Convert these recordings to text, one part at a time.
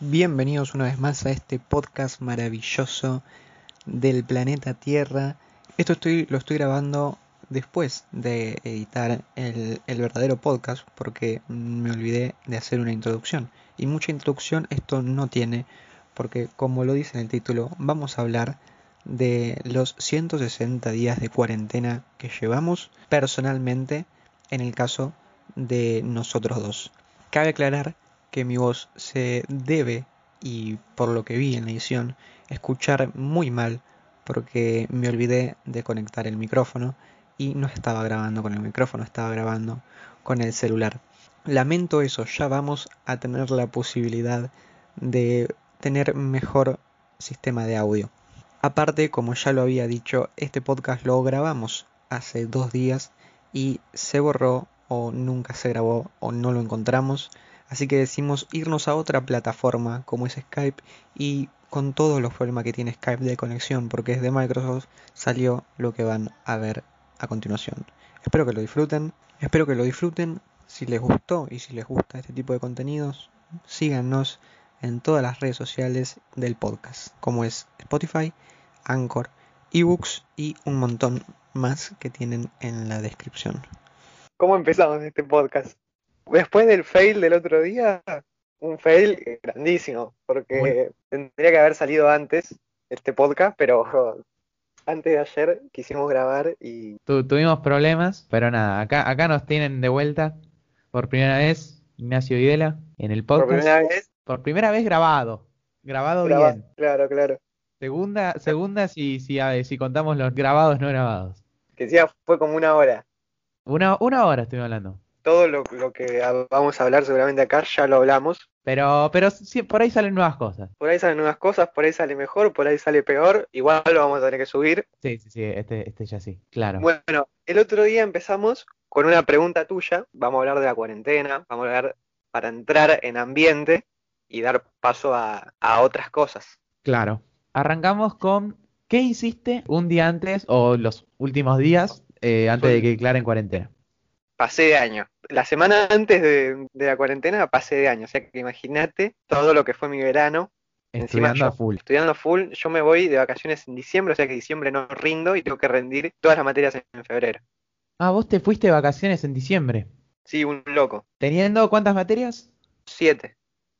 Bienvenidos una vez más a este podcast maravilloso del planeta Tierra. Esto lo estoy grabando después de editar el, el verdadero podcast porque me olvidé de hacer una introducción. Y mucha introducción esto no tiene porque como lo dice en el título vamos a hablar de los 160 días de cuarentena que llevamos personalmente en el caso de nosotros dos. Cabe aclarar que mi voz se debe, y por lo que vi en la edición, escuchar muy mal porque me olvidé de conectar el micrófono y no estaba grabando con el micrófono, estaba grabando con el celular. Lamento eso, ya vamos a tener la posibilidad de tener mejor sistema de audio. Aparte, como ya lo había dicho, este podcast lo grabamos hace dos días y se borró o nunca se grabó o no lo encontramos. Así que decimos irnos a otra plataforma como es Skype y con todos los problemas que tiene Skype de conexión porque es de Microsoft salió lo que van a ver a continuación. Espero que lo disfruten, espero que lo disfruten. Si les gustó y si les gusta este tipo de contenidos, síganos en todas las redes sociales del podcast, como es Spotify, Anchor, eBooks y un montón más que tienen en la descripción. ¿Cómo empezamos este podcast? Después del fail del otro día, un fail grandísimo, porque tendría que haber salido antes este podcast, pero antes de ayer quisimos grabar y... tuvimos problemas, pero nada, acá, acá nos tienen de vuelta por primera vez Ignacio Videla en el podcast. Por primera vez. Por primera vez grabado. Grabado Graba- bien. Claro, claro. Segunda, segunda si, si, a ver, si contamos los grabados no grabados. Que ya fue como una hora. Una, una hora estoy hablando. Todo lo, lo que vamos a hablar seguramente acá ya lo hablamos. Pero, pero sí, por ahí salen nuevas cosas. Por ahí salen nuevas cosas, por ahí sale mejor, por ahí sale peor. Igual lo vamos a tener que subir. Sí, sí, sí, este, este ya sí, claro. Bueno, el otro día empezamos con una pregunta tuya. Vamos a hablar de la cuarentena, vamos a hablar para entrar en ambiente y dar paso a, a otras cosas. Claro. Arrancamos con ¿qué hiciste un día antes o los últimos días eh, antes de que declaren cuarentena? Pasé de año. La semana antes de, de la cuarentena pasé de año. O sea que imagínate todo lo que fue mi verano. Encima Estudiando a yo- full. Estudiando full, yo me voy de vacaciones en diciembre, o sea que diciembre no rindo y tengo que rendir todas las materias en, febrero. Ah, vos te fuiste de vacaciones en diciembre. Sí, un loco. ¿Teniendo cuántas materias? Siete.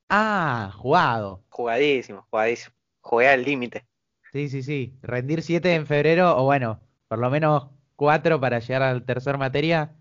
Ah, jugado. Jugadísimo, jugadísimo. Jugué al límite. Sí, sí, sí. Rendir 7 en febrero, o bueno, por lo menos 4 para llegar a la tercera materia,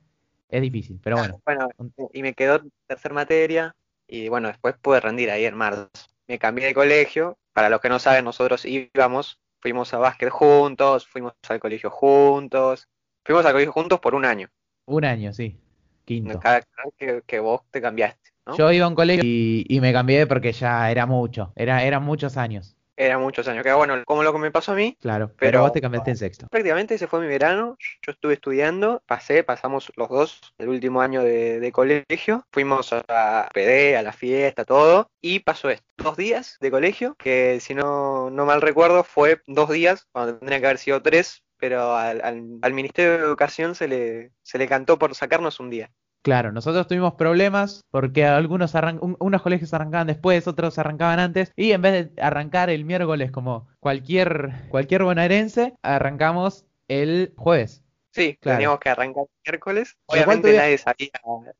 es difícil, pero bueno. Bueno, un- y me quedó tercer materia y bueno, después pude rendir ahí en marzo. Me cambié de colegio. Para los que no saben, nosotros íbamos, fuimos a básquet juntos, fuimos al colegio juntos. Fuimos al colegio juntos por un año. Un año, sí. Quinto. Cada que, que vos te cambiaste, ¿no? Yo iba a un colegio y, y me cambié porque ya era mucho. Era, eran muchos años. Eran muchos años. Que bueno, como lo que me pasó a mí, Claro. Pero, Pero- vos te cambiaste en sexto. prácticamente ese fue mi verano. Yo estuve estudiando, pasé, pasamos los dos el último año de, de colegio. Fuimos a PD, a la fiesta, todo. Y pasó esto. Dos días de colegio, que si no, no mal recuerdo, fue dos días, cuando tendría que haber sido tres. Pero al, al- al Ministerio de Educación se le, se le cantó por sacarnos un día. Claro, nosotros tuvimos problemas porque algunos un- unos colegios arrancaban después, otros arrancaban antes, y en vez de arrancar el miércoles como cualquier, cualquier bonaerense, arrancamos el jueves. Sí, Claro. teníamos que arrancar miércoles. Obviamente nadie sabía,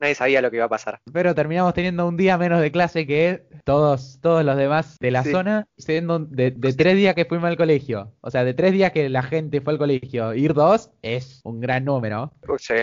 nadie sabía lo que iba a pasar. Pero terminamos teniendo un día menos de clase que todos, todos los demás de la Sí. zona, siendo de, de tres días que fuimos al colegio. O sea, de tres días que la gente fue al colegio, ir dos es un gran número. Sí,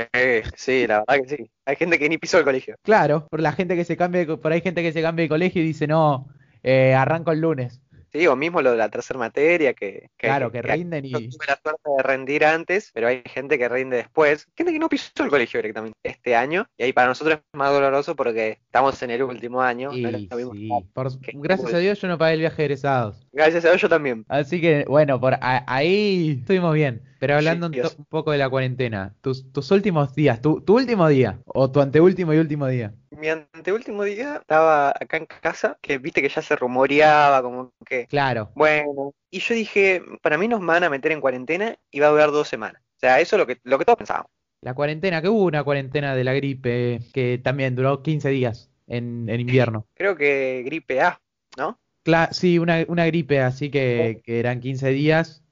sí, la verdad que sí. Hay gente que ni pisó el colegio. Claro, por la gente que se cambia, por ahí gente que se cambia de colegio y dice, no, eh, arranco el lunes. Sí, o mismo lo de la tercera materia, que, que- Claro, que rinden yo y... tuve la suerte de rendir antes, pero hay gente que rinde después. Gente que no pisó el colegio directamente este año, y ahí para nosotros es más doloroso porque estamos en el último año. no sí, por- que- gracias a Dios yo no pagué el viaje de egresados. Gracias a Dios yo también. Así que, bueno, por ahí estuvimos bien. Pero hablando un, poco de la cuarentena, tus, tus últimos días, tu, tu último día, o tu anteúltimo y último día. Mi anteúltimo día estaba acá en casa, que viste que ya se rumoreaba, como que Claro, Bueno, y yo dije, para mí nos van a meter en cuarentena y va a durar dos semanas. O sea, eso es lo que, lo que todos pensábamos. la cuarentena, que hubo una cuarentena de la gripe que también duró 15 días en, en invierno. Creo que gripe A ¿no? Cla- sí, una, una gripe, así que, que eran 15 días,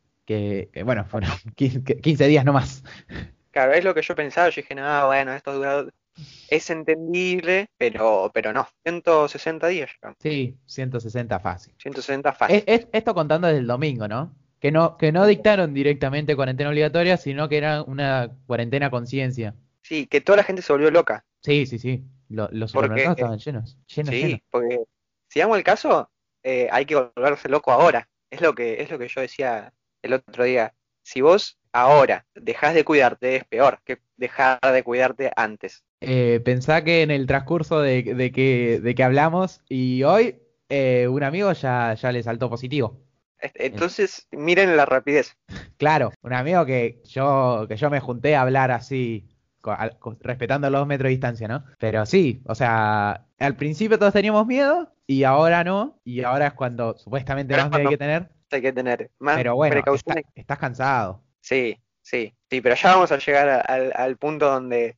que, bueno, fueron 15, 15 días no más. Claro, es lo que yo pensaba, yo dije, no, bueno, esto dura, es entendible, pero, pero no, 160 días llevamos, Sí, 160 fácil. 160 fácil. Es- es- esto contando desde el domingo, ¿no? Que no, que no dictaron directamente cuarentena obligatoria, sino que era una cuarentena conciencia. Sí, que toda la gente se volvió loca. Sí, sí, sí. Lo- los supermercados estaban llenos, llenos, Sí, llenos. porque si damos el caso, eh, hay que volverse loco ahora. Es lo que, es lo que yo decía el otro día. Si vos ahora dejás de cuidarte, es peor que dejar de cuidarte antes. Eh, pensá que en el transcurso de, de que, de que hablamos y hoy, eh, un amigo ya, ya le saltó positivo. Es- Entonces, miren la rapidez. Claro, un amigo que yo, que yo me junté a hablar así, co- al- co- respetando los dos metros de distancia, ¿no? Pero sí, o sea, al principio todos teníamos miedo y ahora no, y ahora es cuando supuestamente Pero más miedo hay que tener, Hay que tener más pero bueno, precaución. está- estás cansado. Sí, sí, sí, pero ya vamos a llegar a- al, al punto donde,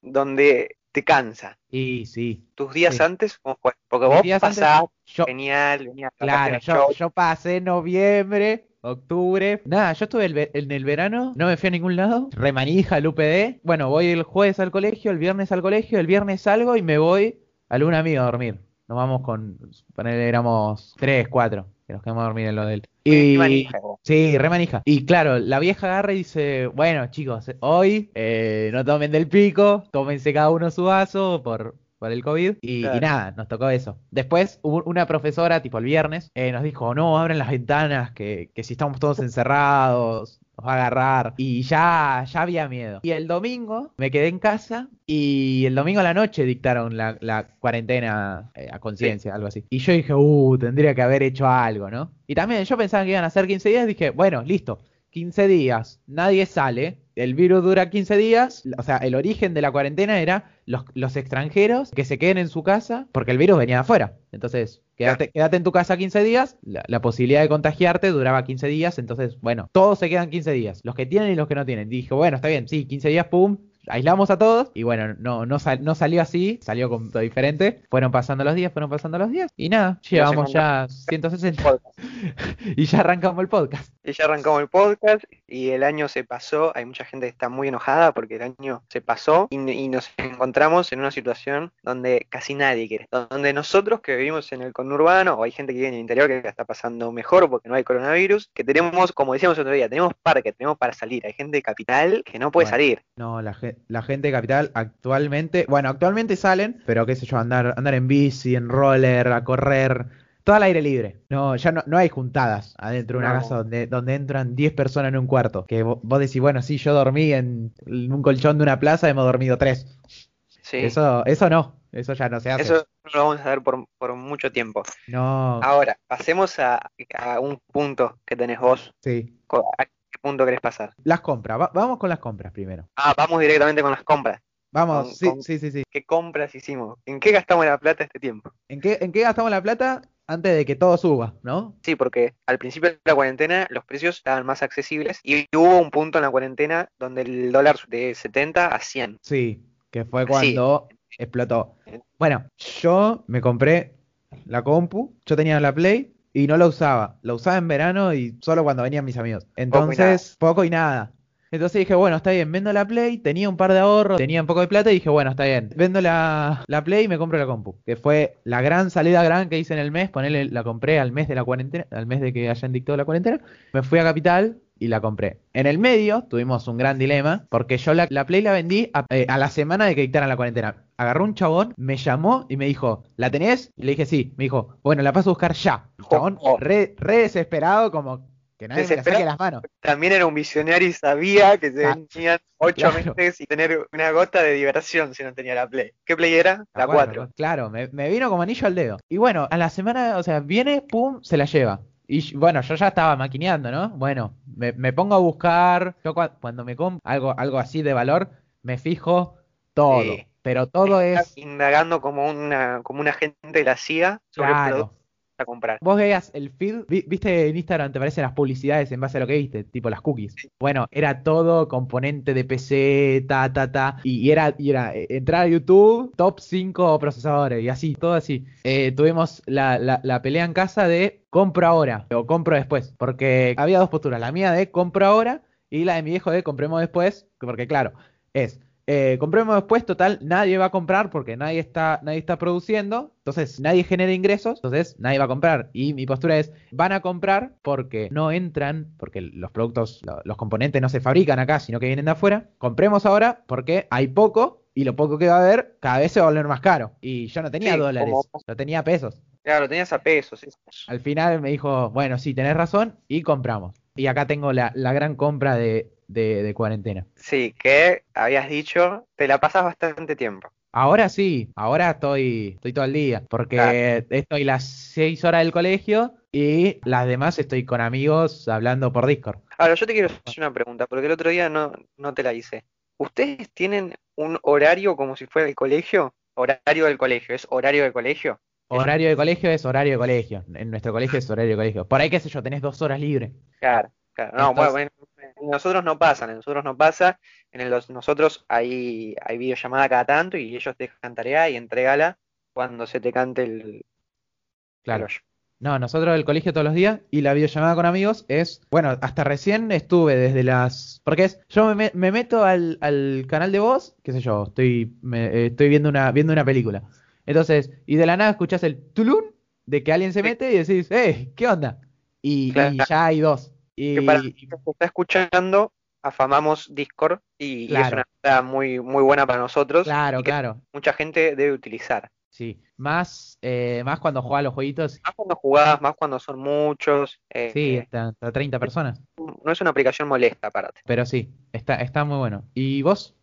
donde te cansa. Y sí, Tus días Sí. antes, ¿cómo fue? Porque Mis vos pasás yo, genial, de Claro, yo, yo- pasé noviembre, octubre. Nada, yo estuve el ve- en el verano, no me fui a ningún lado. Remanija al UPD. Bueno, voy el jueves al colegio, el viernes al colegio, el viernes salgo y me voy a algún amigo a dormir. Nos vamos con, ponele, éramos tres, cuatro, que nos quedamos a dormir en lo de él. Y, manija, vos. sí, remanija. Y claro, la vieja agarra y dice, bueno, chicos, hoy eh, no tomen del pico, tómense cada uno su vaso por, por el COVID. Y, nada, nos tocó eso. Después, hubo una profesora, tipo el viernes, eh, nos dijo, no, abren las ventanas, que, que si estamos todos encerrados, nos va a agarrar. Y ya, ya había miedo. Y el domingo me quedé en casa y el domingo a la noche dictaron la, la cuarentena eh, a conciencia, algo así. Y yo dije, uh, tendría que haber hecho algo, ¿no? Y también yo pensaba que iban a ser 15 días, dije, bueno, listo. 15 días, nadie sale, el virus dura 15 días, o sea, el origen de la cuarentena era los, los extranjeros que se queden en su casa porque el virus venía de afuera. Entonces, quédate, quédate en tu casa 15 días, la, la posibilidad de contagiarte duraba 15 días, entonces, bueno, todos se quedan 15 días, los que tienen y los que no tienen. Dije, bueno, está bien, sí, 15 días, pum, aislamos a todos y bueno, no, no, sal- no salió así, salió con todo diferente. Fueron pasando los días, fueron pasando los días y nada, llevamos ya 160 Podcast. y ya arrancamos el podcast. Y ya arrancamos el podcast y el año se pasó. Hay mucha gente que está muy enojada porque el año se pasó y, y nos encontramos en una situación donde casi nadie quiere. Donde nosotros que vivimos en el conurbano, o hay gente que vive en el interior que está pasando mejor porque no hay coronavirus, que tenemos, como decíamos otro día, tenemos parque, tenemos para salir. Hay gente de capital que no puede Bueno. salir. No, la, la gente de Capital actualmente, bueno, actualmente salen, pero qué sé yo, andar, andar en bici, en roller, a correr, todo al aire libre. No, ya no, no hay juntadas adentro de una No. casa donde, donde entran 10 personas en un cuarto. Que vo- vos decís, bueno, sí, yo dormí en, en un colchón de una plaza, hemos dormido tres. Sí. Eso, eso no, eso ya no se hace. Eso no lo vamos a ver por, por mucho tiempo. No, Ahora, pasemos a, a un punto que tenés vos. sí. Co- ¿A qué punto querés pasar? Las compras, va- vamos con las compras primero. Ah, vamos directamente con las compras. Vamos, Con- sí, con- sí, sí, sí. ¿Qué compras hicimos? ¿En qué gastamos la plata este tiempo? ¿En qué, ¿En qué gastamos la plata antes de que todo suba, no? Sí, porque al principio de la cuarentena los precios estaban más accesibles y hubo un punto en la cuarentena donde el dólar de 70 a 100. Sí, que fue Sí. cuando explotó. Bueno, yo me compré la compu, yo tenía la Play y no la usaba. La usaba en verano y solo cuando venían mis amigos. Entonces, poco y nada. Entonces dije, bueno, está bien, vendo la Play, tenía un par de ahorros, tenía un poco de plata y dije, bueno, está bien, vendo la, la Play y me compro la compu. Que fue la gran salida gran que hice en el mes, ponerle, la compré al mes de la cuarentena, al mes de que hayan dictado la cuarentena. Me fui a Capital y la compré. En el medio tuvimos un gran dilema, porque yo la, la Play la vendí a, eh, a la semana de que dictaran la cuarentena. Agarró un chabón, me llamó y me dijo, ¿la tenés? Y le dije, sí. Me dijo, bueno, la paso a buscar ya. El chabón, Oh. re, re desesperado, como que nadie me la saque las manos. También era un visionario y sabía que se Ah, venían 8 claro. meses y tener una gota de diversión si no tenía la Play. ¿Qué Play era? La cuatro, 4. Claro, me, me vino como anillo al dedo. Y bueno, a la semana, o sea, viene, pum, se la lleva. Y bueno, yo ya estaba maquineando, ¿no? Bueno, me, me pongo a buscar. Yo cua- cuando me compro algo, algo así de valor, me fijo todo. Sí. Pero todo es. Indagando como una, como una agente de la CIA sobre Claro. A comprar. Vos veías el feed, vi- viste en Instagram te aparecen las publicidades en base a lo que viste, tipo las cookies. Bueno, era todo componente de PC, ta, ta, ta. Y, y era, y era eh, entrar a YouTube, top 5 procesadores y así, todo así. Eh, tuvimos la, la, la pelea en casa de compro ahora o compro después. Porque había dos posturas, la mía de compro ahora y la de mi viejo de compremos después. Porque claro, es eh, compremos después, total, nadie va a comprar porque nadie está, nadie está produciendo, entonces nadie genera ingresos, entonces nadie va a comprar. Y mi postura es, van a comprar porque no entran, porque los productos, lo- los componentes no se fabrican acá, sino que vienen de afuera. Compremos ahora porque hay poco y lo poco que va a haber cada vez se va a volver más caro. Y yo no tenía Sí, dólares, como- yo tenía pesos. Claro, tenías a pesos. sí. Al final me dijo, bueno, sí, tenés razón y compramos. Y acá tengo la, la gran compra de, de, de cuarentena. Sí, que habías dicho, te la pasas bastante tiempo. Ahora sí, ahora estoy, estoy todo el día, porque Claro. estoy las seis horas del colegio y las demás estoy con amigos hablando por Discord. Ahora, yo te quiero hacer una pregunta, porque el otro día no, no te la hice. ¿Ustedes tienen un horario como si fuera el colegio? Horario del colegio, ¿es horario del colegio? Horario de colegio es horario de colegio. En nuestro colegio es horario de colegio. Por ahí, qué sé yo, tenés dos horas libres. Claro, claro. No, Entonces- bueno, en- nosotros no pasan, en nosotros no pasa. En el, los- nosotros hay, hay videollamada cada tanto y ellos te dejan tarea y entregala cuando se te cante el, Claro. el. No, nosotros el colegio todos los días y la videollamada con amigos es, bueno, hasta recién estuve desde las, porque es, yo me, me- me meto al, al canal de voz, qué sé yo, estoy, me- eh, estoy viendo una, viendo una película. Entonces, y de la nada escuchás el tulún de que alguien se mete y decís, eh, ¿qué onda? Y, ya hay dos. Y, Que para el que está escuchando, afamamos Discord y, y es una muy, muy buena para nosotros claro, y que claro, mucha gente debe utilizar. sí. Más, eh, más cuando juega a los jueguitos, Más cuando jugás, más cuando son muchos. eh, sí, eh, hasta, hasta 30 personas. no es una aplicación molesta, aparte. Pero sí, está, está muy bueno. ¿Y vos?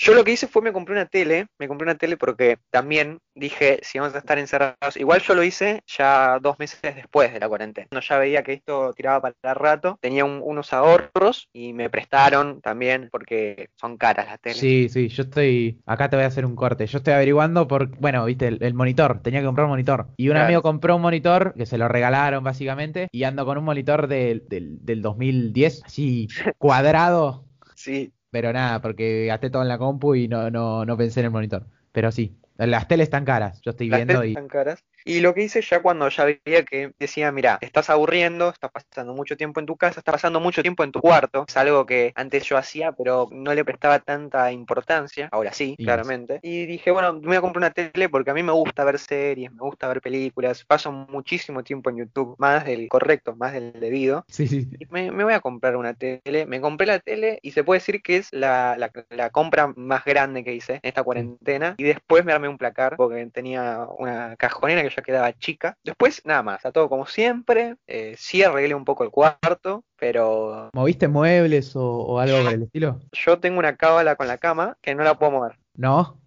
Yo lo que hice fue me compré una tele, me compré una tele porque también dije, si vamos a estar encerrados, igual yo lo hice ya dos meses después de la cuarentena. Cuando ya veía que esto tiraba para rato, tenía un- unos ahorros y me prestaron también porque son caras las teles. Sí, sí, yo estoy. Acá te voy a hacer un corte. Yo estoy averiguando por. Bueno, viste, el, el monitor. Tenía que comprar un monitor. Y un Claro. amigo compró un monitor que se lo regalaron, básicamente. Y ando con un monitor del, del, del 2010, así cuadrado. Sí, Pero nada, porque gasté todo en la compu y no, no, no pensé en el monitor. Pero sí, las teles están caras. Yo estoy las viendo teles y. están caras. Y lo que hice ya cuando ya veía que decía, mira, estás aburriendo, estás pasando mucho tiempo en tu casa, estás pasando mucho tiempo en tu cuarto, es algo que antes yo hacía, pero no le prestaba tanta importancia, ahora sí, Y claramente. Y dije, bueno, me voy a comprar una tele porque a mí me gusta ver series, me gusta ver películas, paso muchísimo tiempo en YouTube, más del correcto, más del debido. Sí, sí. Me voy a comprar una tele, me compré la tele y se puede decir que es la, la- la compra más grande que hice en esta cuarentena. Y después me armé un placar porque tenía una cajonera que ya quedaba chica. Después, nada más, está todo como siempre. Eh, sí arreglé un poco el cuarto, pero ¿Moviste muebles o, o algo por el estilo? yo tengo una cábala con la cama que no la puedo mover, No.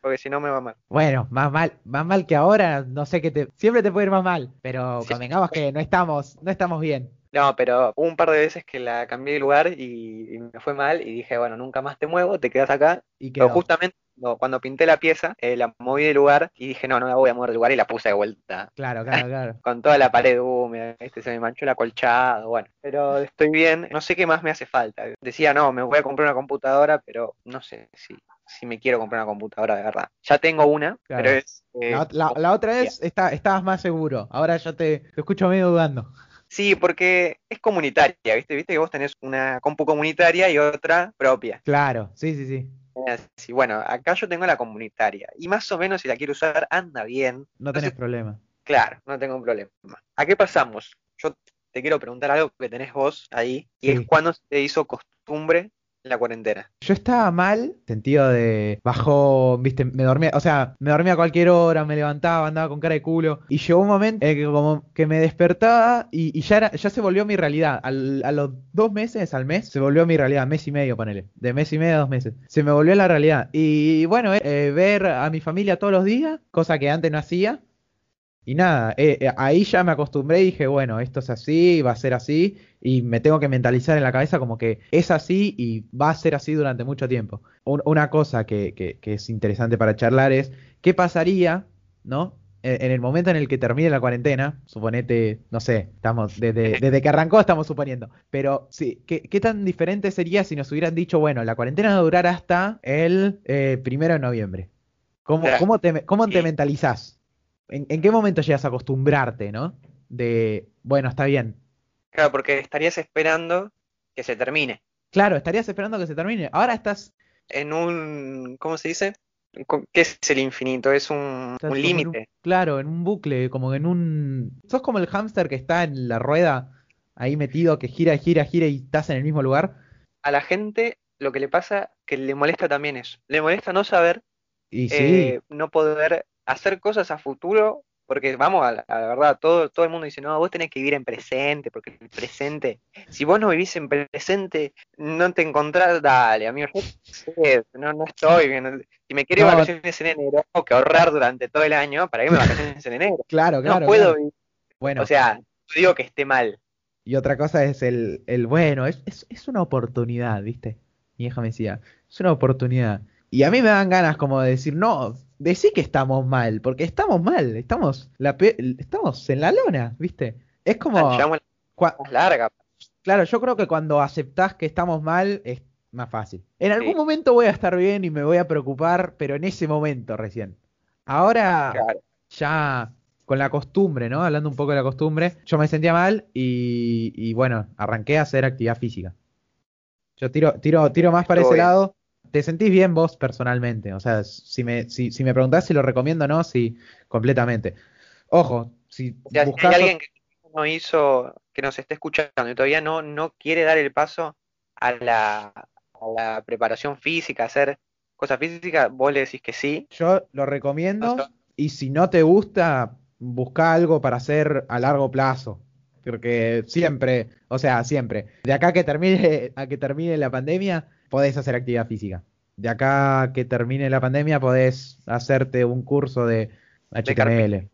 porque si no me va mal. Bueno, más mal, más mal que ahora, no sé qué te. Siempre te puede ir más mal. Pero Sí. convengamos que no estamos, no estamos bien. No, pero hubo un par de veces que la cambié de lugar y, y me fue mal y dije, bueno, nunca más te muevo, te quedas acá Y Pero quedó. justamente cuando, cuando pinté la pieza, eh, la moví de lugar y dije, no, no la voy a mover de lugar y la puse de vuelta. Claro, claro, claro. Con toda la pared húmeda, este, se me manchó el acolchado, bueno. Pero estoy bien, no sé qué más me hace falta. Decía, no, me voy a comprar una computadora, pero no sé si, si me quiero comprar una computadora de verdad. Ya tengo una, Claro. pero es... eh, La, la- la otra vez está, estabas más seguro. Ahora yo te, te escucho medio dudando. Sí, porque es comunitaria, ¿viste? Viste que vos tenés una compu comunitaria y otra propia. Claro, sí, sí, sí. Sí, bueno, acá yo tengo la comunitaria y más o menos si la quiero usar anda bien. No tenés Entonces, problema. Claro, no tengo problema. ¿A qué pasamos? Yo te quiero preguntar algo que tenés vos ahí, y Sí. es cuándo se hizo costumbre la cuarentena. Yo estaba mal, sentido de bajó, viste, me dormía, o sea, me dormía a cualquier hora, me levantaba, andaba con cara de culo. Y llegó un momento en que como que me despertaba y, ya era, ya se volvió mi realidad. Al- a los dos meses, al mes, se volvió mi realidad, mes y medio, ponele. De mes y medio a dos meses. Se me volvió la realidad. Y bueno, eh, ver a mi familia todos los días, cosa que antes no hacía. Y nada, eh, eh, ahí ya me acostumbré y dije, bueno, esto es así, va a ser así, y me tengo que mentalizar en la cabeza como que es así y va a ser así durante mucho tiempo. Un- una cosa que, que- que es interesante para charlar es, ¿qué pasaría, ¿no? en, en el momento en el que termine la cuarentena, suponete, no sé, estamos desde, desde que arrancó estamos suponiendo, pero sí, ¿qué, qué tan diferente sería si nos hubieran dicho, bueno, la cuarentena va a durar hasta el eh, primero de noviembre? ¿Cómo, cómo te, cómo te mentalizás? ¿En, en qué momento llegas a acostumbrarte, no? De, bueno, está bien. Claro, porque estarías esperando que se termine. Claro, estarías esperando que se termine. Ahora estás En un, ¿cómo se dice? ¿Qué es el infinito? Es un, un límite. Claro, en un bucle, como en un... Sos como el hámster que está en la rueda, ahí metido, que gira, gira, gira y estás en el mismo lugar. A la gente lo que le pasa que le molesta también eso. Le molesta no saber, Y sí, eh, no poder hacer cosas a futuro, porque vamos a la, a la verdad, todo, todo el mundo dice, no, vos tenés que vivir en presente, porque el presente, si vos no vivís en presente, no te encontrás, dale, amigo, yo sé, no, no estoy bien. Si me quiero No. vacaciones en enero, tengo que ahorrar durante todo el año para irme de vacaciones en enero. claro, claro. no puedo claro. vivir. Bueno, O sea, no digo que esté mal. y otra cosa es el, el bueno, es, es, es una oportunidad, ¿viste? Mi hija me decía, es una oportunidad. Y a mí me dan ganas como de decir, no, decí que estamos mal, porque estamos mal, estamos, la pe- estamos en la lona, ¿viste? Es como... La más larga. Claro, yo creo que cuando aceptás que estamos mal es más fácil. En algún Sí. momento voy a estar bien y me voy a preocupar, pero en ese momento recién. Ahora Claro. ya con la costumbre, ¿no? Hablando un poco de la costumbre, yo me sentía mal y, y bueno, arranqué a hacer actividad física. Yo tiro, tiro, tiro más para ese bien. lado. ¿Te sentís bien vos personalmente? O sea, si me, si, si me preguntás si lo recomiendo o no, sí, completamente. Ojo, si O sea, si hay alguien que no hizo, que nos esté escuchando y todavía no, no quiere dar el paso a la, a la preparación física, hacer cosas físicas, vos le decís que sí. Yo lo recomiendo y si no te gusta, busca algo para hacer a largo plazo. Porque siempre, o sea, siempre, de acá que termine, a que termine la pandemia, podés hacer actividad física. De acá que termine la pandemia, podés hacerte un curso de HTML.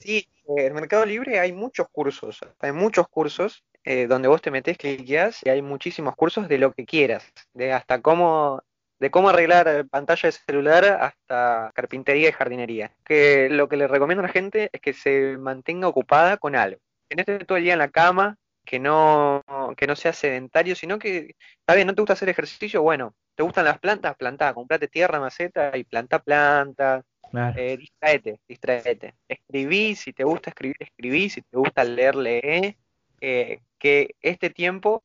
Sí, eh, en Mercado Libre hay muchos cursos, hay muchos cursos eh, donde vos te metés, cliqueás y hay muchísimos cursos de lo que quieras, de hasta cómo, de cómo arreglar pantalla de celular hasta carpintería y jardinería. Que lo que le recomiendo a la gente es que se mantenga ocupada con algo, que no esté todo el día en la cama, que no, que no sea sedentario, sino que, está bien, no te gusta hacer ejercicio, bueno, te gustan las plantas, plantá, comprate tierra, maceta y plantá plantas. Claro. Eh, distraete, distraete. Escribí, si te gusta escribir, escribí, si te gusta leer, lee. Eh, que este tiempo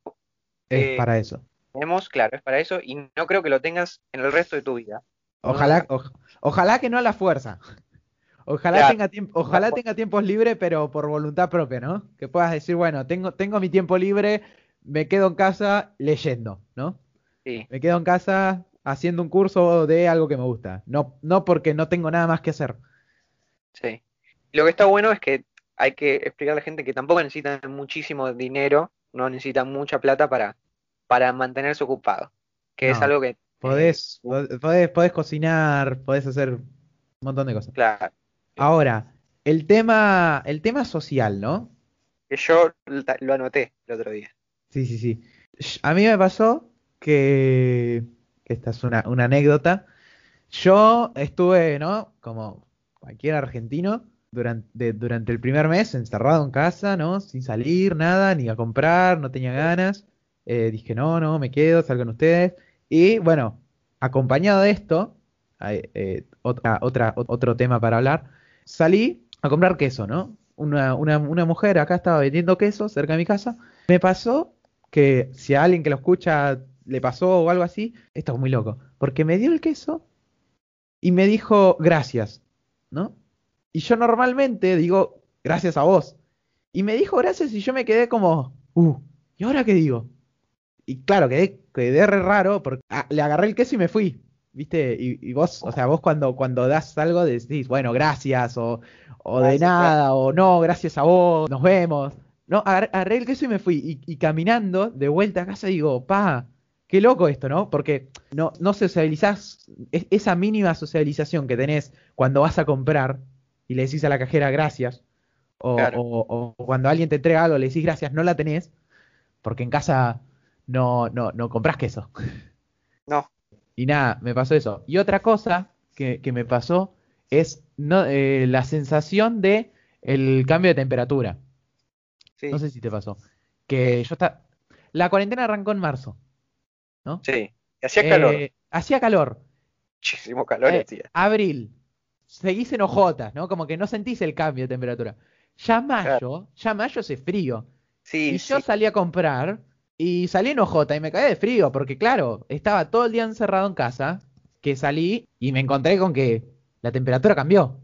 es eh, para eso. tenemos, claro, es para eso y no creo que lo tengas en el resto de tu vida. Ojalá, oj- ojalá que no a la fuerza. Ojalá tenga tiempo, ojalá tenga tiempos libres, pero por voluntad propia, ¿no? Que puedas decir, bueno, tengo, tengo mi tiempo libre, me quedo en casa leyendo, ¿no? Sí, Me quedo en casa haciendo un curso de algo que me gusta. No, no porque no tengo nada más que hacer. sí. Lo que está bueno es que hay que explicarle a la gente que tampoco necesitan muchísimo dinero, no necesitan mucha plata para, para mantenerse ocupado. Que es algo que, Podés, podés, podés cocinar, podés hacer un montón de cosas. claro, Ahora, el tema, el tema social, ¿no? que yo lo anoté el otro día. Sí, sí, sí. A mí me pasó que, esta es una, una anécdota. Yo estuve, ¿no? Como cualquier argentino, durante, durante el primer mes encerrado en casa, ¿no? Sin salir, nada, ni a comprar, no tenía ganas. Eh, dije, no, no, me quedo, salgan ustedes. Y bueno, acompañado de esto, hay, eh, otra, otra, ot- otro tema para hablar, salí a comprar queso, ¿no? Una, una, una mujer acá estaba vendiendo queso cerca de mi casa. Me pasó que si a alguien que lo escucha le pasó o algo así, esto es muy loco, porque me dio el queso y me dijo gracias, ¿no? Y yo normalmente digo gracias a vos. Y me dijo gracias y yo me quedé como, uh, ¿y ahora qué digo? Y claro, quedé, quedé re raro porque ah, le agarré el queso y me fui. ¿Viste? Y, y vos, o sea, vos cuando, cuando das algo decís, bueno, gracias, o, o de Gracias, nada, o no, gracias a vos, nos vemos. No, agarré, el queso y me fui. Y, y caminando de vuelta a casa digo, pa, qué loco esto, ¿no? Porque no, no sociabilizás, es- esa mínima sociabilización que tenés cuando vas a comprar y le decís a la cajera gracias, o, Claro. o- o cuando alguien te entrega algo le decís gracias, no la tenés, porque en casa no, no, no compras queso. No, Y nada, me pasó eso. Y otra cosa que, que me pasó es no, eh, la sensación de el cambio de temperatura. Sí, No sé si te pasó. Que yo está... La cuarentena arrancó en marzo, ¿no? sí. Hacía calor, Eh, hacía calor. muchísimo calor Eh, abril, seguís en ojotas, ¿no? Como que no sentís el cambio de temperatura. Ya mayo, ya mayo hace frío. Sí, y yo salí a comprar y salí en ojota y me caí de frío porque claro, estaba todo el día encerrado en casa, que salí y me encontré con que la temperatura cambió.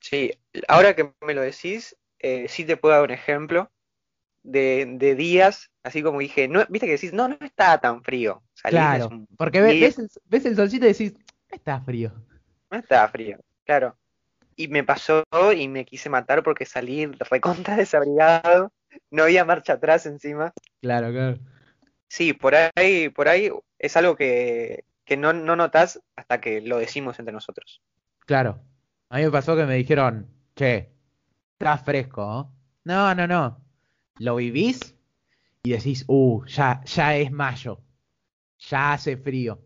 Sí, ahora que me lo decís, eh, sí te puedo dar un ejemplo de, de días, así como dije, no, viste que decís, no, no está tan frío. Salís, Claro, un porque ve- día, ves, el, ves el solcito y decís, está frío. no está frío, claro. Y me pasó y me quise matar porque salí recontra desabrigado, no había marcha atrás encima. Claro, claro. Sí, por ahí, por ahí es algo que, que no, no notás hasta que lo decimos entre nosotros. Claro. A mí me pasó que me dijeron, che, está fresco, ¿no? No, no, no. Lo vivís y decís, uh, ya, ya es mayo. Ya hace frío.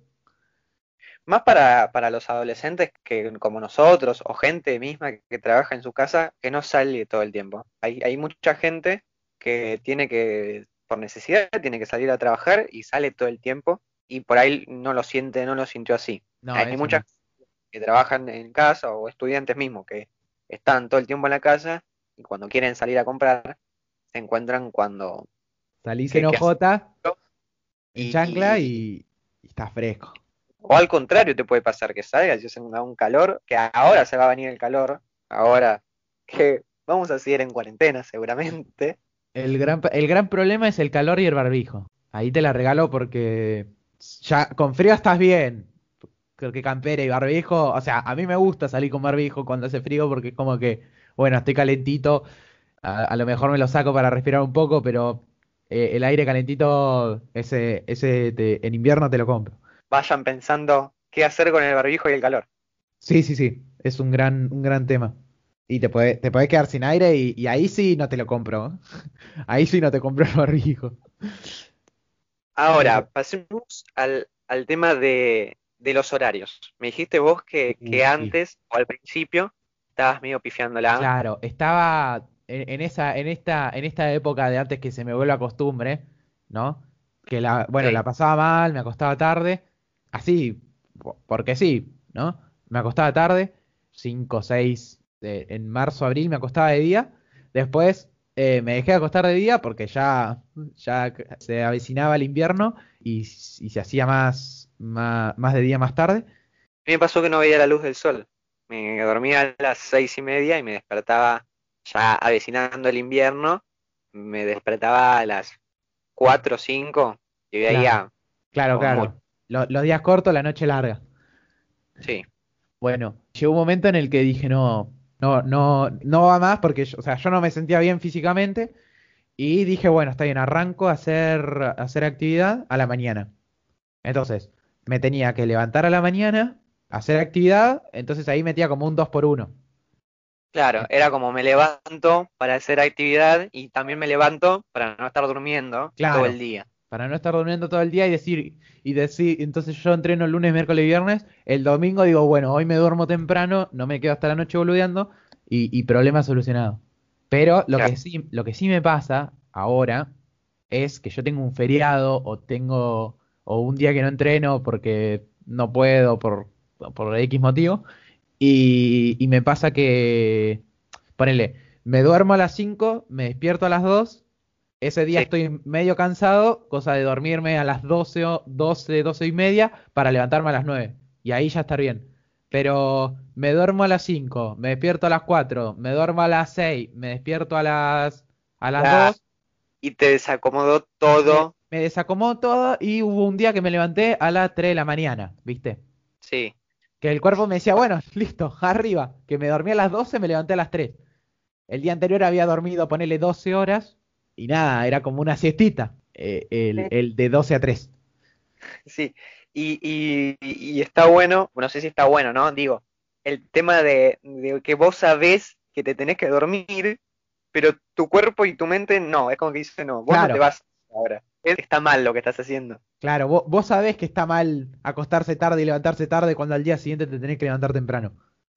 Más para, para los adolescentes que como nosotros o gente misma que, que trabaja en su casa que no sale todo el tiempo. Hay, hay mucha gente que tiene que, por necesidad, tiene que salir a trabajar y sale todo el tiempo y por ahí no lo siente, no lo sintió así. No, hay muchas no. que trabajan en casa o estudiantes mismos que están todo el tiempo en la casa y cuando quieren salir a comprar se encuentran cuando Salís que- en ojota, en y- chancla y- y, está fresco. O al contrario, te puede pasar que salgas y hace un, un calor, que ahora se va a venir el calor, ahora que vamos a seguir en cuarentena seguramente. El gran, el gran problema es el calor y el barbijo. Ahí te la regalo porque ya con frío estás bien. Creo que campera y barbijo, o sea, a mí me gusta salir con barbijo cuando hace frío porque es como que, bueno, estoy calentito, a, a lo mejor me lo saco para respirar un poco, pero eh, el aire calentito, ese, ese te- en invierno te lo compro. Vayan pensando qué hacer con el barbijo y el calor. Sí, sí, sí, es un gran, un gran tema. Y te puede, te podés quedar sin aire y, y ahí sí no te lo compro. Ahí sí no te compro el barbijo. Ahora, pasemos al, al tema de, de los horarios. Me dijiste vos que, que sí. antes o al principio estabas medio pifiándola. Claro, estaba en, en esa, en esta, en esta época de antes que se me vuelva costumbre, ¿no? Que la, bueno, Sí. la pasaba mal, me acostaba tarde, así, po- porque sí, ¿no? Me acostaba tarde, 5, 6, en marzo, abril me acostaba de día, después eh, me dejé de acostar de día porque ya, ya se avecinaba el invierno y, y se hacía más, más, más de día más tarde. A mí me pasó que no veía la luz del sol. Me dormía a las seis y media y me despertaba ya avecinando el invierno. Me despertaba a las cuatro o cinco y veía, Claro, claro. muy- Lo- los días cortos, la noche larga. sí, Bueno, llegó un momento en el que dije, no, no, no, no va más porque yo, o sea, yo no me sentía bien físicamente y dije, bueno, está bien, arranco a hacer, a hacer actividad a la mañana. Entonces, me tenía que levantar a la mañana, hacer actividad, entonces ahí metía como un 2 por 1 claro, era como me levanto para hacer actividad y también me levanto para no estar durmiendo Claro. todo el día. Para no estar durmiendo todo el día y decir, y decir, entonces yo entreno el lunes, miércoles y viernes, el domingo digo, bueno, hoy me duermo temprano, no me quedo hasta la noche boludeando y, y problema solucionado. Pero lo que sí, lo que sí me pasa ahora es que yo tengo un feriado o tengo, o un día que no entreno porque no puedo por, por X motivo, y, y me pasa que, ponele, me duermo a las 5, me despierto a las 2, ese día Sí. estoy medio cansado, cosa de dormirme a las 12, o 12, 12 y media para levantarme a las 9 y ahí ya estar bien. Pero me duermo a las 5, me despierto a las 4, me duermo a las 6, me despierto a las, a las Ah, 2, Y te desacomodó todo. me desacomodo todo y hubo un día que me levanté a las 3 de la mañana, ¿viste? Sí, Que el cuerpo me decía, bueno, listo, arriba. Que me dormí a las 12, me levanté a las 3. El día anterior había dormido, ponele 12 horas y nada, era como una siestita. eh, el, el de 12 a 3. sí. Y, y, y está bueno, no sé si está bueno, ¿no? Digo, el tema de, de que vos sabés que te tenés que dormir, pero tu cuerpo y tu mente no, es como que dice, no, vos Claro. no te vas ahora. Es- Está mal lo que estás haciendo. Claro, vos, vos sabés que está mal acostarse tarde y levantarse tarde cuando al día siguiente te tenés que levantar temprano.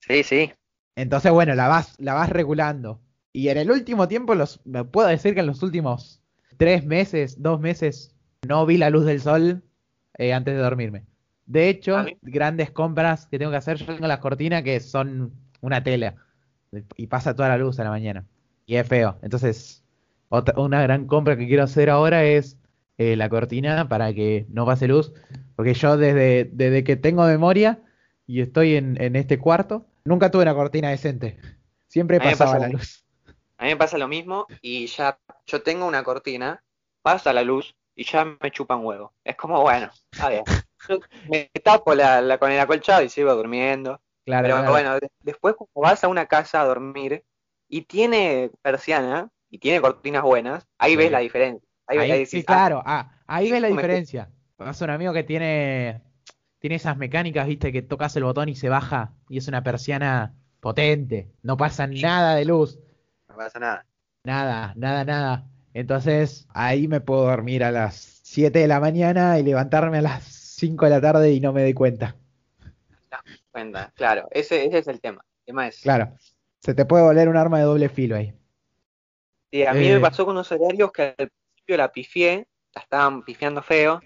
Sí, sí. Entonces, bueno, la vas, la vas regulando. Y en el último tiempo, los, me puedo decir que en los últimos tres meses, dos meses, no vi la luz del sol eh, antes de dormirme. De hecho, grandes compras que tengo que hacer, yo tengo las cortinas que son una tela y pasa toda la luz a la mañana. Y es feo. Entonces, otra, una gran compra que quiero hacer ahora es eh, la cortina para que no pase luz. Porque yo desde, desde que tengo memoria y estoy en, en este cuarto, nunca tuve una cortina decente. Siempre pasaba pasa la luz. A mí me pasa lo mismo y ya yo tengo una cortina, pasa la luz y ya me chupan huevo. Es como, bueno, a ver, me tapo la, la- con el acolchado y sigo durmiendo. Claro, Pero claro. bueno, de- después cuando vas a una casa a dormir y tiene persiana y tiene cortinas buenas, ahí Sí. ves la diferencia. Ahí, Ahí- ahí decís, sí, claro. Ah, ahí ves la diferencia. Es un amigo que tiene, tiene esas mecánicas, viste, que tocas el botón y se baja y es una persiana potente. No pasa nada de luz. No pasa nada. Nada, nada, nada. Entonces ahí me puedo dormir a las 7 de la mañana y levantarme a las 5 de la tarde y no me doy cuenta. Cuenta, claro, ese, ese es el tema. El tema es, Claro. Se te puede volver un arma de doble filo ahí. Sí, a mí Eh. me pasó con unos horarios que al principio la pifié, la estaban pifiando feo,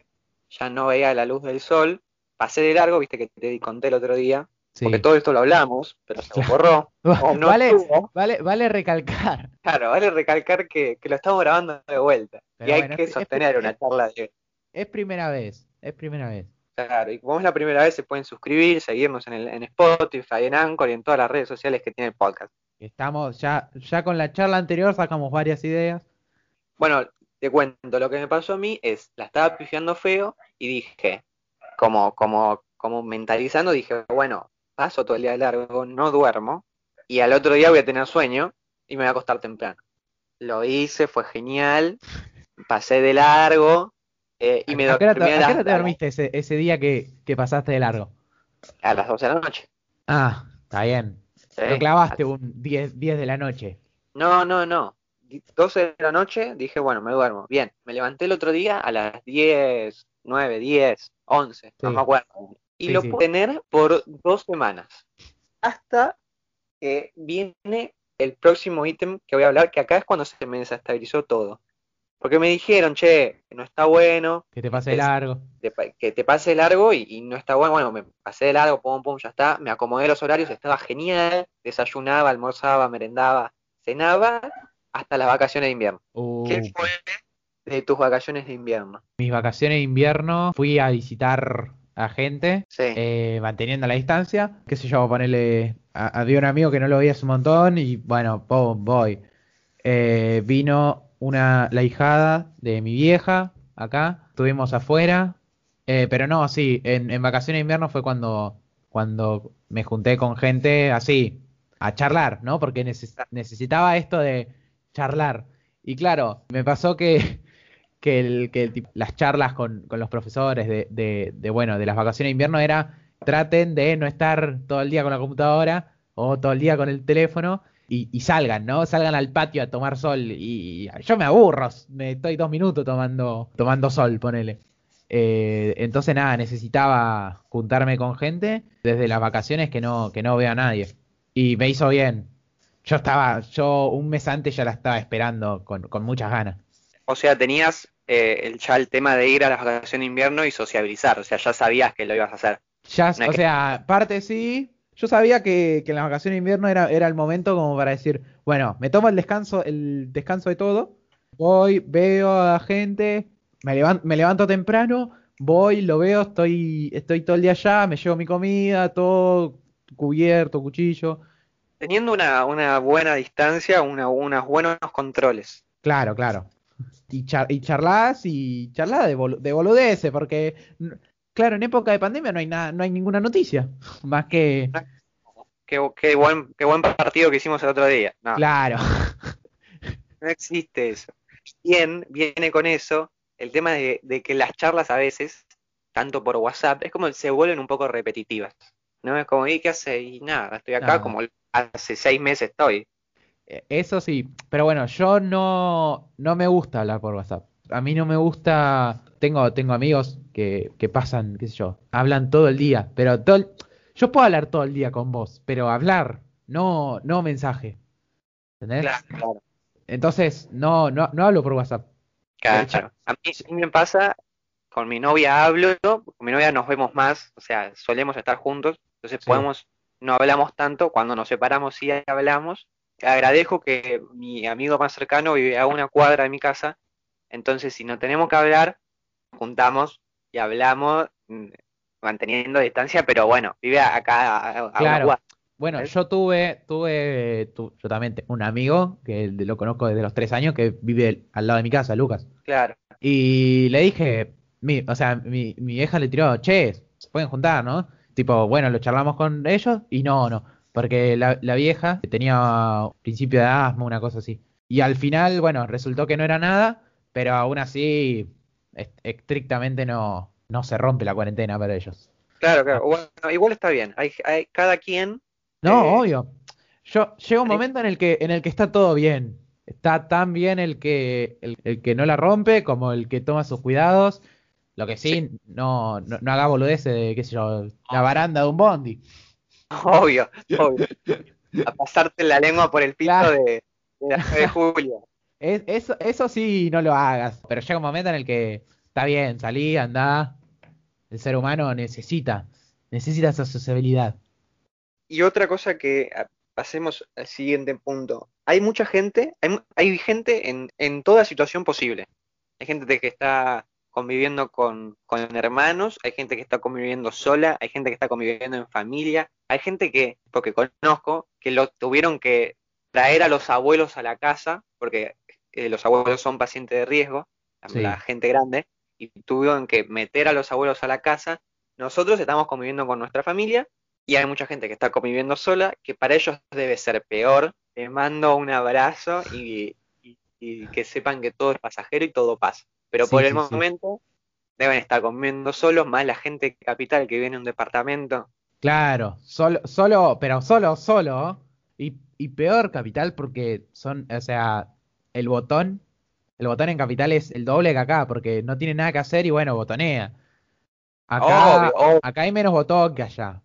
ya no veía la luz del sol, pasé de largo, viste que te conté el otro día, Sí. porque todo esto lo hablamos, pero se borró. o no vale, vale, vale recalcar. Claro, vale recalcar que, que lo estamos grabando de vuelta. Pero y hay bueno, que es- sostener es- una charla de... Es primera vez. Es primera vez. Claro, y como es la primera vez, se pueden suscribir, seguirnos en, el, en Spotify, en Anchor y en todas las redes sociales que tiene el podcast. Estamos ya, ya con la charla anterior sacamos varias ideas. Bueno, te cuento, lo que me pasó a mí es, la estaba pifiando feo y dije, como, como, como mentalizando, dije, bueno, paso todo el día de largo, no duermo, y al otro día voy a tener sueño y me voy a acostar temprano. Lo hice, fue genial, pasé de largo eh, y me ¿A qué hora te, dormí a qué hora te dormiste ese, ese día que, que pasaste de largo? a las 12 de la noche. Ah, está bien. ¿sí? No clavaste un 10, 10 de la noche. No, no, no. 12 de la noche, dije, bueno, me duermo. Bien, me levanté el otro día a las 10, 9, 10, 11, no me acuerdo. Y Sí, lo sí. pude tener por dos semanas. Hasta que viene el próximo ítem que voy a hablar, que acá es cuando se me desestabilizó todo. Porque me dijeron, che, no está bueno, Que te pase Es- largo. te que te pase largo y, y no está bueno. Bueno, me pasé de largo, pum, pum, ya está. Me acomodé los horarios, estaba genial. Desayunaba, almorzaba, merendaba, cenaba, hasta las vacaciones de invierno. Uh, ¿Qué fue de tus vacaciones de invierno? mis vacaciones de invierno fui a visitar a gente, Sí. eh, manteniendo la distancia. Qué sé yo, ponerle. Había un amigo que no lo veía hace un montón y bueno, pum, voy. Eh, vino una, la hijada de mi vieja acá, estuvimos afuera. Eh, pero no, sí, en, en vacaciones de invierno fue cuando, cuando me junté con gente así, a charlar, ¿no? Porque neces- necesitaba esto de charlar. Y claro, me pasó que, que, las charlas con, los profesores de, bueno, de las vacaciones de invierno era traten de no estar todo el día con la computadora o todo el día con el teléfono y, y salgan, ¿no? Salgan al patio a tomar sol. Y, yo me aburro, me estoy dos minutos tomando, tomando sol, ponele. Eh, entonces nada, necesitaba juntarme con gente desde las vacaciones que no, que no veo a nadie. Y me hizo bien. Yo estaba, yo un mes antes ya la estaba esperando con, con muchas ganas. O sea, tenías eh, el, ya el tema de ir a las vacaciones de invierno y sociabilizar. O sea, ya sabías que lo ibas a hacer. Ya, No o que- sea, parte sí. Yo sabía que, que en las vacaciones de invierno era, era el momento como para decir, bueno, me tomo el descanso, el descanso de todo, voy, veo a la gente, me levanto, me levanto temprano, voy, lo veo, estoy, estoy todo el día allá, me llevo mi comida, todo cubierto, cuchillo. Teniendo una, una buena distancia, una, unos buenos controles. Claro, claro. Y, char y charlas y charlas de, de boludeces, porque, claro, en época de pandemia no hay nada, no hay ninguna noticia, más que, Qué, qué buen, qué buen partido que hicimos el otro día. No, claro. no existe eso. Bien, viene con eso el tema de, de que las charlas a veces, tanto por WhatsApp, es como se vuelven un poco repetitivas. ¿No? Es como, ¿y qué hace? Y nada, estoy acá como hace seis meses estoy. Eh, Eso sí, pero bueno, yo no, no me gusta hablar por WhatsApp. A mí no me gusta. Tengo, tengo amigos que, que pasan, qué sé yo, hablan todo el día, pero todo el- yo puedo hablar todo el día con vos, pero hablar, no, no mensaje. ¿Entendés? Claro, claro. Entonces, no, no, no hablo por WhatsApp. Claro. A mí, a mí me pasa, con mi novia hablo, con mi novia nos vemos más, o sea, solemos estar juntos, entonces Sí. podemos, no hablamos tanto, cuando nos separamos sí hablamos. Agradezco que mi amigo más cercano vive a una cuadra de mi casa, entonces si no tenemos que hablar, juntamos y hablamos mm, manteniendo distancia, pero bueno, vive acá a, a una Claro. cuadra. Bueno, yo tuve, tuve, tu- yo también tengo un amigo que lo conozco desde los tres años que vive al lado de mi casa, Lucas. Claro, Y le dije, mi, o sea, mi, mi vieja le tiró, che, se pueden juntar, ¿no? Tipo, bueno, lo charlamos con ellos y no, no, porque la, la vieja tenía principio de asma, una cosa así. Y al final, bueno, resultó que no era nada, pero aún así, est- estrictamente no, no se rompe la cuarentena para ellos. claro, claro. Bueno, igual está bien, hay, hay cada quien No, Eh, obvio. Yo, llega un momento en el que, en el que está todo bien. Está tan bien el que, el, el que no la rompe como el que toma sus cuidados. Lo que sí, no, no, no haga boludeces de, qué sé yo, la baranda de un bondi. Obvio, obvio. A pasarte la lengua por el pito Claro. de, de la 9 de julio. Es- eso, eso sí, no lo hagas. Pero llega un momento en el que está bien, salí, andá. El ser humano necesita, necesita esa sociabilidad. Y otra cosa que pasemos al siguiente punto. Hay mucha gente, hay, hay gente en, en toda situación posible. Hay gente de que está conviviendo con, con hermanos, hay gente que está conviviendo sola, hay gente que está conviviendo en familia, hay gente que, porque conozco, que lo tuvieron que traer a los abuelos a la casa, porque eh, los abuelos son pacientes de riesgo, la- Sí. la gente grande, y tuvieron que meter a los abuelos a la casa. Nosotros estamos conviviendo con nuestra familia y hay mucha gente que está conviviendo sola, que para ellos debe ser peor. Les mando un abrazo y, y- y que sepan que todo es pasajero y todo pasa. Pero Sí, por el sí, sí. momento deben estar conviviendo solos, más la gente capital que viene a un departamento. Claro, solo, solo, pero solo, solo. Y, y peor capital porque son, o sea, el botón, el botón en capital es el doble que acá, porque no tiene nada que hacer y bueno, botonea. Acá, acá hay menos botón que allá.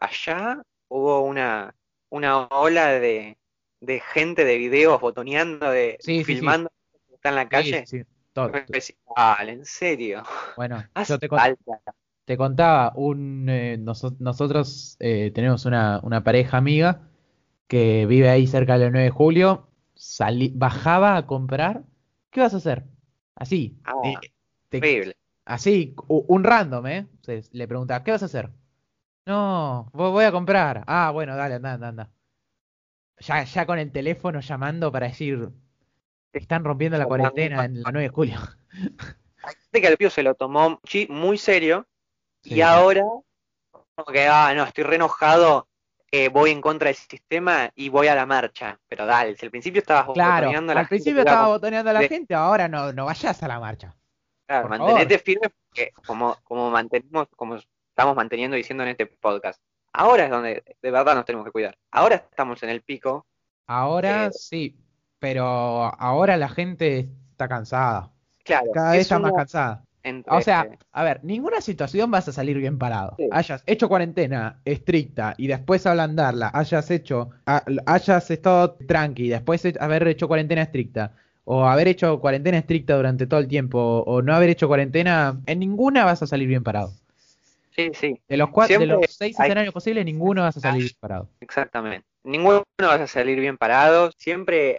Allá hubo una, una ola de, de gente de videos botoneando, de Sí, sí, sí. filmando que está en la Sí, calle. "Dale, en serio. Bueno, Hace yo te, contaba, un, eh, noso- nosotros eh, tenemos una, una pareja amiga que vive ahí cerca del 9 de julio, salí, bajaba a comprar, ¿qué vas a hacer? Así, Ah, te- Horrible. Así, un random, ¿eh? Se- le pregunta, ¿qué vas a hacer? No, vo- voy a comprar. Ah, bueno, dale, anda, anda, anda. Ya, ya con el teléfono llamando para decir, están rompiendo la cuarentena en la 9 de julio. Viste que el pío se lo tomó muy serio Sí, y ahora como que, ah, no, estoy re enojado, eh, voy en contra del sistema y voy a la marcha. Pero dale, si al principio estabas Claro, botoneando a la al gente principio que iba estaba botoneando a la de- gente, ahora no, no vayas a la marcha. Claro, por mantenete firme porque como, como mantenemos, como estamos manteniendo diciendo en este podcast, ahora es donde de verdad nos tenemos que cuidar. Ahora estamos en el pico. Ahora Eh, sí, pero ahora la gente está cansada. Claro, Cada vez es está más cansada. entre- O sea, a ver, ninguna situación vas a salir bien parado. Sí. Hayas hecho cuarentena estricta y después ablandarla, hayas hecho, ha- hayas estado tranqui y después haber hecho cuarentena estricta, o haber hecho cuarentena estricta durante todo el tiempo, o no haber hecho cuarentena, en ninguna vas a salir bien parado. sí, sí, De los, cua- de los seis hay- escenarios posibles, ninguno vas a salir bien parado. exactamente. Ninguno vas a salir bien parado. Siempre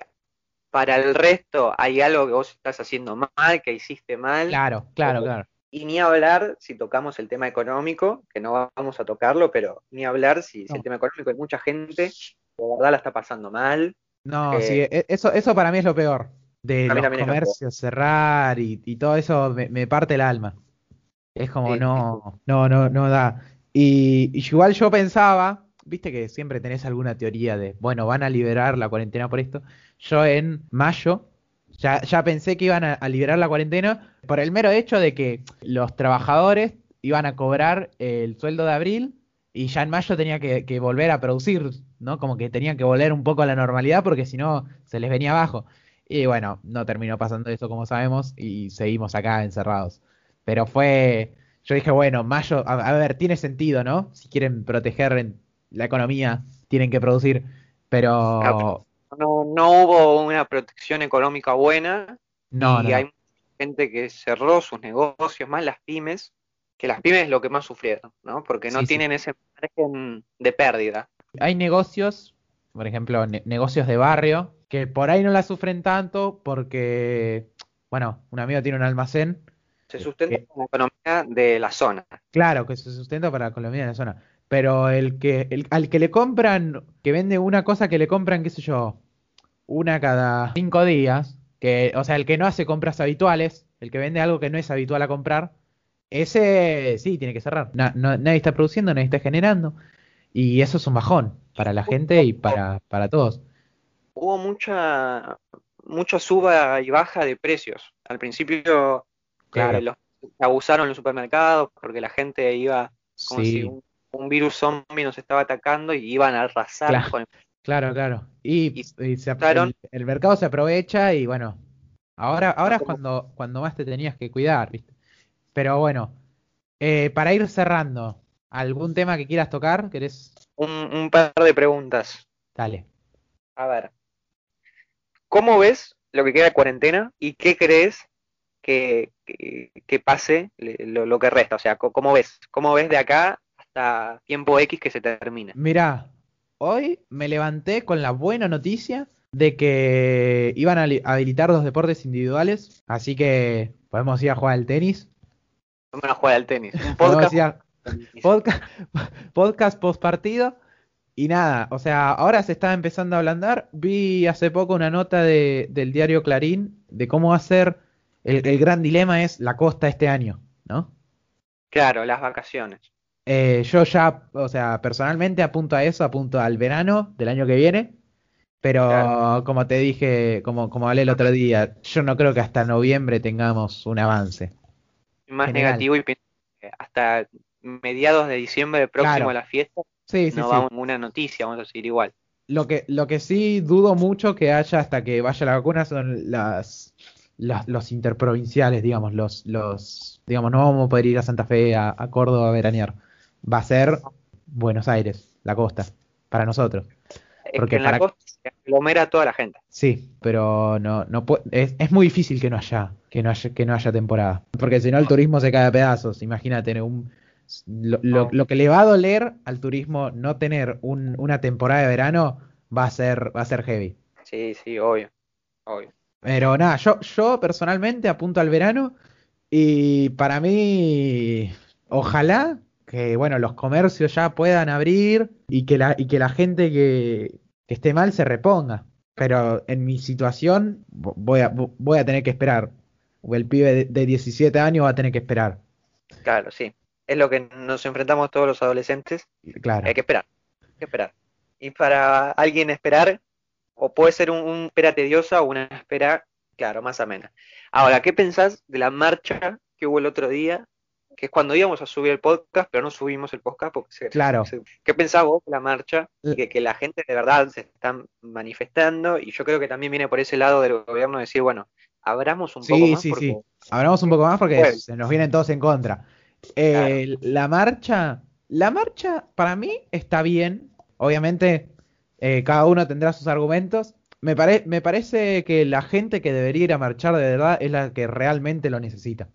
para el resto hay algo que vos estás haciendo mal, que hiciste mal. Claro, claro, claro. Y ni hablar si tocamos el tema económico, que no vamos a tocarlo, pero ni hablar si, si No. el tema económico hay mucha gente que de verdad la está pasando mal. No, Eh, sí, e- eso, eso para mí es lo peor. De los comercios cerrar y, y todo eso me, me parte el alma. Es como, Sí, no, no, no, no da. Y, y igual yo pensaba, viste que siempre tenés alguna teoría de, bueno, van a liberar la cuarentena por esto. Yo en mayo ya, ya pensé que iban a, liberar la cuarentena por el mero hecho de que los trabajadores iban a cobrar el sueldo de abril y ya en mayo tenía que, volver a producir, ¿no? Como que tenían que volver un poco a la normalidad porque si no se les venía abajo. Y bueno, no terminó pasando eso como sabemos y seguimos acá encerrados. Pero fue, yo dije, bueno, mayo, a, a ver, tiene sentido, ¿no? Si quieren proteger la economía, tienen que producir. Pero. No, no hubo una protección económica buena no, y no. hay mucha gente que cerró sus negocios, más las pymes, que las pymes es lo que más sufrieron, ¿no? Porque no Sí, sí. tienen ese margen de pérdida. Hay negocios, por ejemplo, ne- negocios de barrio, que por ahí no la sufren tanto porque, bueno, un amigo tiene un almacén Se sustenta con la economía de la zona. Claro, que se sustenta para la economía de la zona. Pero el que, el, al que le compran, que vende una cosa que le compran, qué sé yo, una cada cinco días, que, o sea, el que no hace compras habituales, el que vende algo que no es habitual a comprar, ese sí tiene que cerrar. No- nadie está produciendo, nadie está generando. Y eso es un bajón para la gente y para, para todos. Hubo mucha, mucha suba y baja de precios. Al principio eh, Claro. los abusaron los supermercados porque la gente iba como si un, un virus zombie nos estaba atacando y iban a arrasar Claro. con el claro, claro. Y, Y y se el, el mercado se aprovecha y bueno, ahora, ahora es cuando, cuando más te tenías que cuidar, ¿viste? Pero bueno, eh, para ir cerrando, ¿algún tema que quieras tocar? ¿Querés? un, un par de preguntas. Dale. A ver, ¿cómo ves lo que queda de cuarentena y qué crees que, que, que pase lo, lo que resta? O sea, ¿cómo ves? ¿Cómo ves de acá hasta tiempo X que se termine? Mirá, hoy me levanté con la buena noticia de que iban a li- habilitar los deportes individuales, así que podemos ir a jugar al tenis. Vamos a jugar al tenis. Un podcast. a- podcast, podcast post partido. Y nada, o sea, ahora se está empezando a ablandar. Vi hace poco una nota de, del diario Clarín de cómo hacer. El, el gran dilema es la costa este año, ¿no? Claro, las vacaciones. Eh, yo ya, o sea, personalmente apunto a eso, apunto al verano del año que viene. Pero Claro. como te dije, como, como hablé el otro día, yo no creo que hasta noviembre tengamos un avance. Más General. negativo y hasta mediados de diciembre próximo Claro. a la fiesta Sí, sí, no sí. va una noticia, vamos a decir igual. Lo que, lo que sí dudo mucho que haya hasta que vaya la vacuna son las, las- los interprovinciales, digamos, los, los, digamos, no vamos a poder ir a Santa Fe, a, a Córdoba a veranear. Va a ser Buenos Aires, la costa, para nosotros. Es Porque que en la costa se aglomera toda la gente. Sí, pero no, no es, es muy difícil que no haya, que no haya, que no haya temporada. Porque si no el turismo se cae a pedazos. Imagínate, un, lo, lo- lo que le va a doler al turismo no tener un- una temporada de verano va a ser, va a ser heavy. Sí, sí, obvio. Obvio. Pero nada, yo, yo personalmente apunto al verano y para mí, ojalá que bueno, los comercios ya puedan abrir y que la, y que la gente que, que esté mal se reponga. Pero en mi situación vo- voy a, vo- voy a tener que esperar. El pibe de, de 17 años va a tener que esperar. Claro, sí. Es lo que nos enfrentamos todos los adolescentes. Claro. Hay que esperar. Hay que esperar. Y para alguien esperar, o puede ser un, un espera tediosa o una espera, claro, más amena. Ahora, ¿qué pensás de la marcha que hubo el otro día? Que es cuando íbamos a subir el podcast, pero no subimos el podcast porque se, Claro. se- ¿Qué pensás vos la marcha? Y que, que la gente de verdad se están manifestando y yo creo que también viene por ese lado del gobierno decir, bueno, abramos un poco Sí, más sí, porque sí. Hablamos un poco más porque se nos vienen todos en contra. Eh, La marcha, la marcha para mí está bien. Obviamente, eh, cada uno tendrá sus argumentos. Me, pare- me parece que la gente que debería ir a marchar de verdad es la que realmente lo necesita.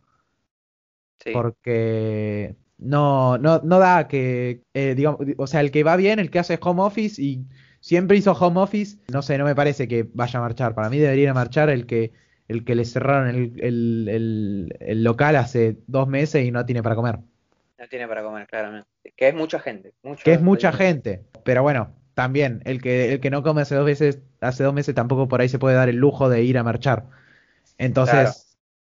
Sí, Porque no, no, no da que, eh, digamos, o sea, el que va bien, el que hace home office y siempre hizo home office, no sé, no me parece que vaya a marchar. Para mí debería marchar el que, el que le cerraron el, el- el- el local hace dos meses y no tiene para comer. no tiene para comer, claramente. Que es mucha gente. Que es mucha gente. Pero bueno, también, el que, el que no come hace dos veces, hace dos meses tampoco por ahí se puede dar el lujo de ir a marchar. Entonces, Claro.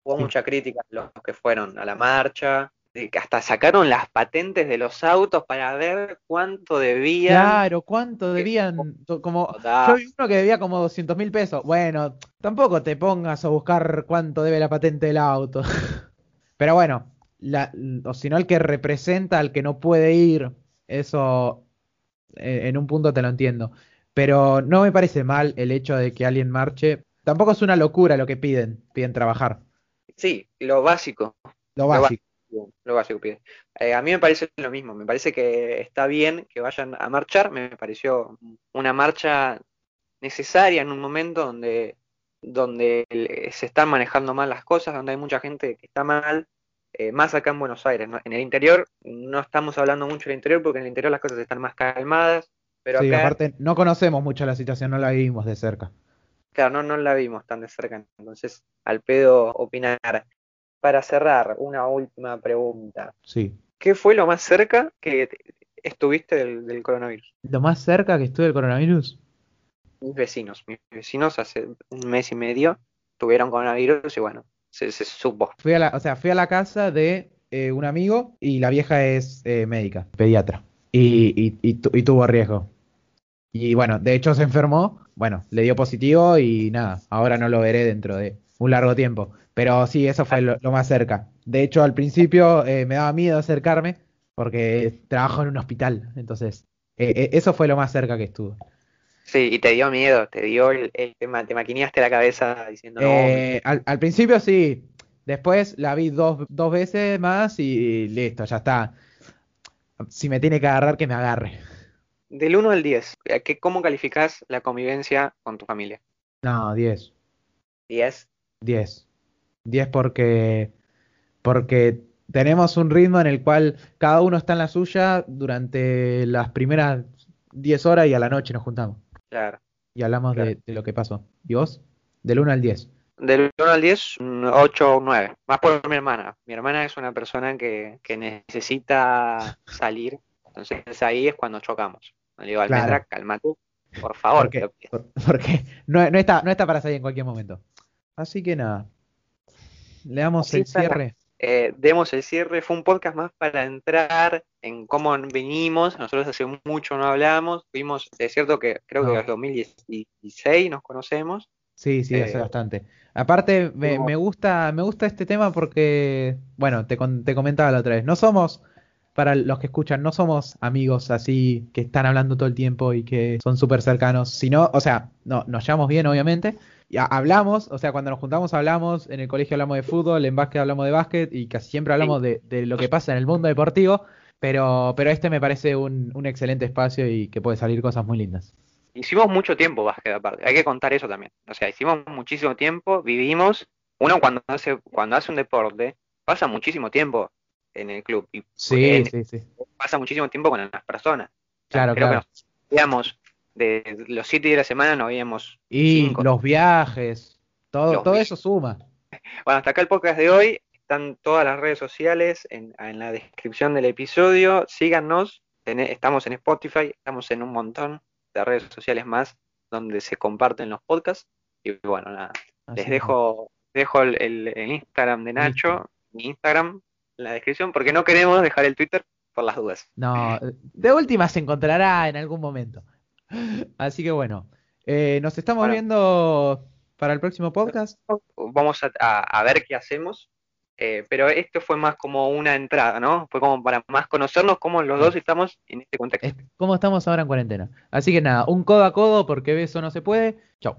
Hubo Sí. mucha crítica a los que fueron a la marcha, de que hasta sacaron las patentes de los autos para ver cuánto debían. Claro, ¿cuánto debían? Como, yo vi uno que debía como 200 mil pesos. Bueno, tampoco te pongas a buscar cuánto debe la patente del auto. Pero bueno, la, o si no el que representa al que no puede ir, eso eh, en un punto te lo entiendo. Pero no me parece mal el hecho de que alguien marche tampoco es una locura lo que piden, piden trabajar. Sí, lo básico. Lo Lo básico. Lo básico pide. Eh, a mí me parece lo mismo, me parece que está bien que vayan a marchar, me pareció una marcha necesaria en un momento donde, donde se están manejando mal las cosas, donde hay mucha gente que está mal, eh, más acá en Buenos Aires, ¿no? En el interior no estamos hablando mucho del interior porque en el interior las cosas están más calmadas, pero Sí, acá, aparte no conocemos mucho la situación, no la vivimos de cerca. Claro, no, no la vimos tan de cerca, entonces al pedo opinar. Para cerrar, una última pregunta. Sí. ¿Qué fue lo más cerca que te- estuviste del, del coronavirus? Lo más cerca que estuve del coronavirus. Mis vecinos, mis vecinos hace un mes y medio tuvieron coronavirus y bueno, se, se supo. Fui a la, o sea, fui a la casa de eh, un amigo y la vieja es eh, médica, pediatra. Y, y- y tu- y tuvo riesgo. Y bueno, de hecho se enfermó, bueno, le dio positivo y nada, ahora no lo veré dentro de un largo tiempo. Pero sí, eso fue lo, lo más cerca. De hecho, al principio eh, me daba miedo acercarme porque trabajo en un hospital. Entonces, eh, eh, eso fue lo más cerca que estuve. Sí, y te dio miedo, te dio el, el tema, te maquineaste la cabeza diciendo, no, Eh, al, al principio sí, después la vi dos, dos veces más y listo, ya está. Si me tiene que agarrar, que me agarre. Del 1 al 10, ¿a qué- ¿cómo calificás la convivencia con tu familia? No, 10, 10. 10. 10 porque, porque tenemos un ritmo en el cual cada uno está en la suya durante las primeras 10 horas y a la noche nos juntamos Claro. y hablamos Claro. de, de lo que pasó. ¿Y vos? Del 1 al 10. Del 1 al 10, un 8 o 9. Más por mi hermana. Mi hermana es una persona que, que necesita salir. Entonces ahí es cuando chocamos. Le digo, Claro. Almendra, cálmate, por favor. Porque, te lo pido". por- porque no, no está, no está para salir en cualquier momento. Así que nada. Le damos Así el cierre. Eh, demos el cierre. Fue un podcast más para entrar en cómo venimos. Nosotros hace mucho no hablamos. Fuimos, es cierto que creo que No. desde 2016 nos conocemos. Sí, sí, hace Eh, bastante. Aparte, me, no. me gusta, me gusta este tema porque, bueno, te comentaba la otra vez, no somos, para los que escuchan, no somos amigos así que están hablando todo el tiempo y que son súper cercanos, sino, o sea, no, nos llevamos bien, obviamente, y ha- hablamos, o sea, cuando nos juntamos hablamos, en el colegio hablamos de fútbol, en básquet hablamos de básquet y casi siempre hablamos de, de lo que pasa en el mundo deportivo, pero, pero este me parece un, un excelente espacio y que puede salir cosas muy lindas. Hicimos mucho tiempo básquet aparte, hay que contar eso también. O sea, hicimos muchísimo tiempo, vivimos. Uno cuando hace, cuando hace un deporte, pasa muchísimo tiempo en el club y Sí, en- sí, sí. pasa muchísimo tiempo con las personas. Claro, creo claro. que nos veíamos de los siete días de la semana, nos veíamos Y cinco. los viajes, todo, Los todo viajes. eso suma. Bueno, hasta acá el podcast de hoy. Están todas las redes sociales en, en la descripción del episodio. Síganos. ten- estamos en Spotify, estamos en un montón de redes sociales más donde se comparten los podcasts. Y bueno, nada. Así Les dejo, dejo el, el- el Instagram de Nacho, mi Instagram, en la descripción, porque no queremos dejar el Twitter por las dudas. No, de última se encontrará en algún momento. Así que bueno, eh, nos estamos Bueno. viendo para el próximo podcast. Vamos a, a- a ver qué hacemos. eh, pero esto fue más como una entrada, ¿no? Fue como para más conocernos cómo los dos estamos en este contexto. Es como estamos ahora en cuarentena. Así que nada, un codo a codo porque beso no se puede. Chau.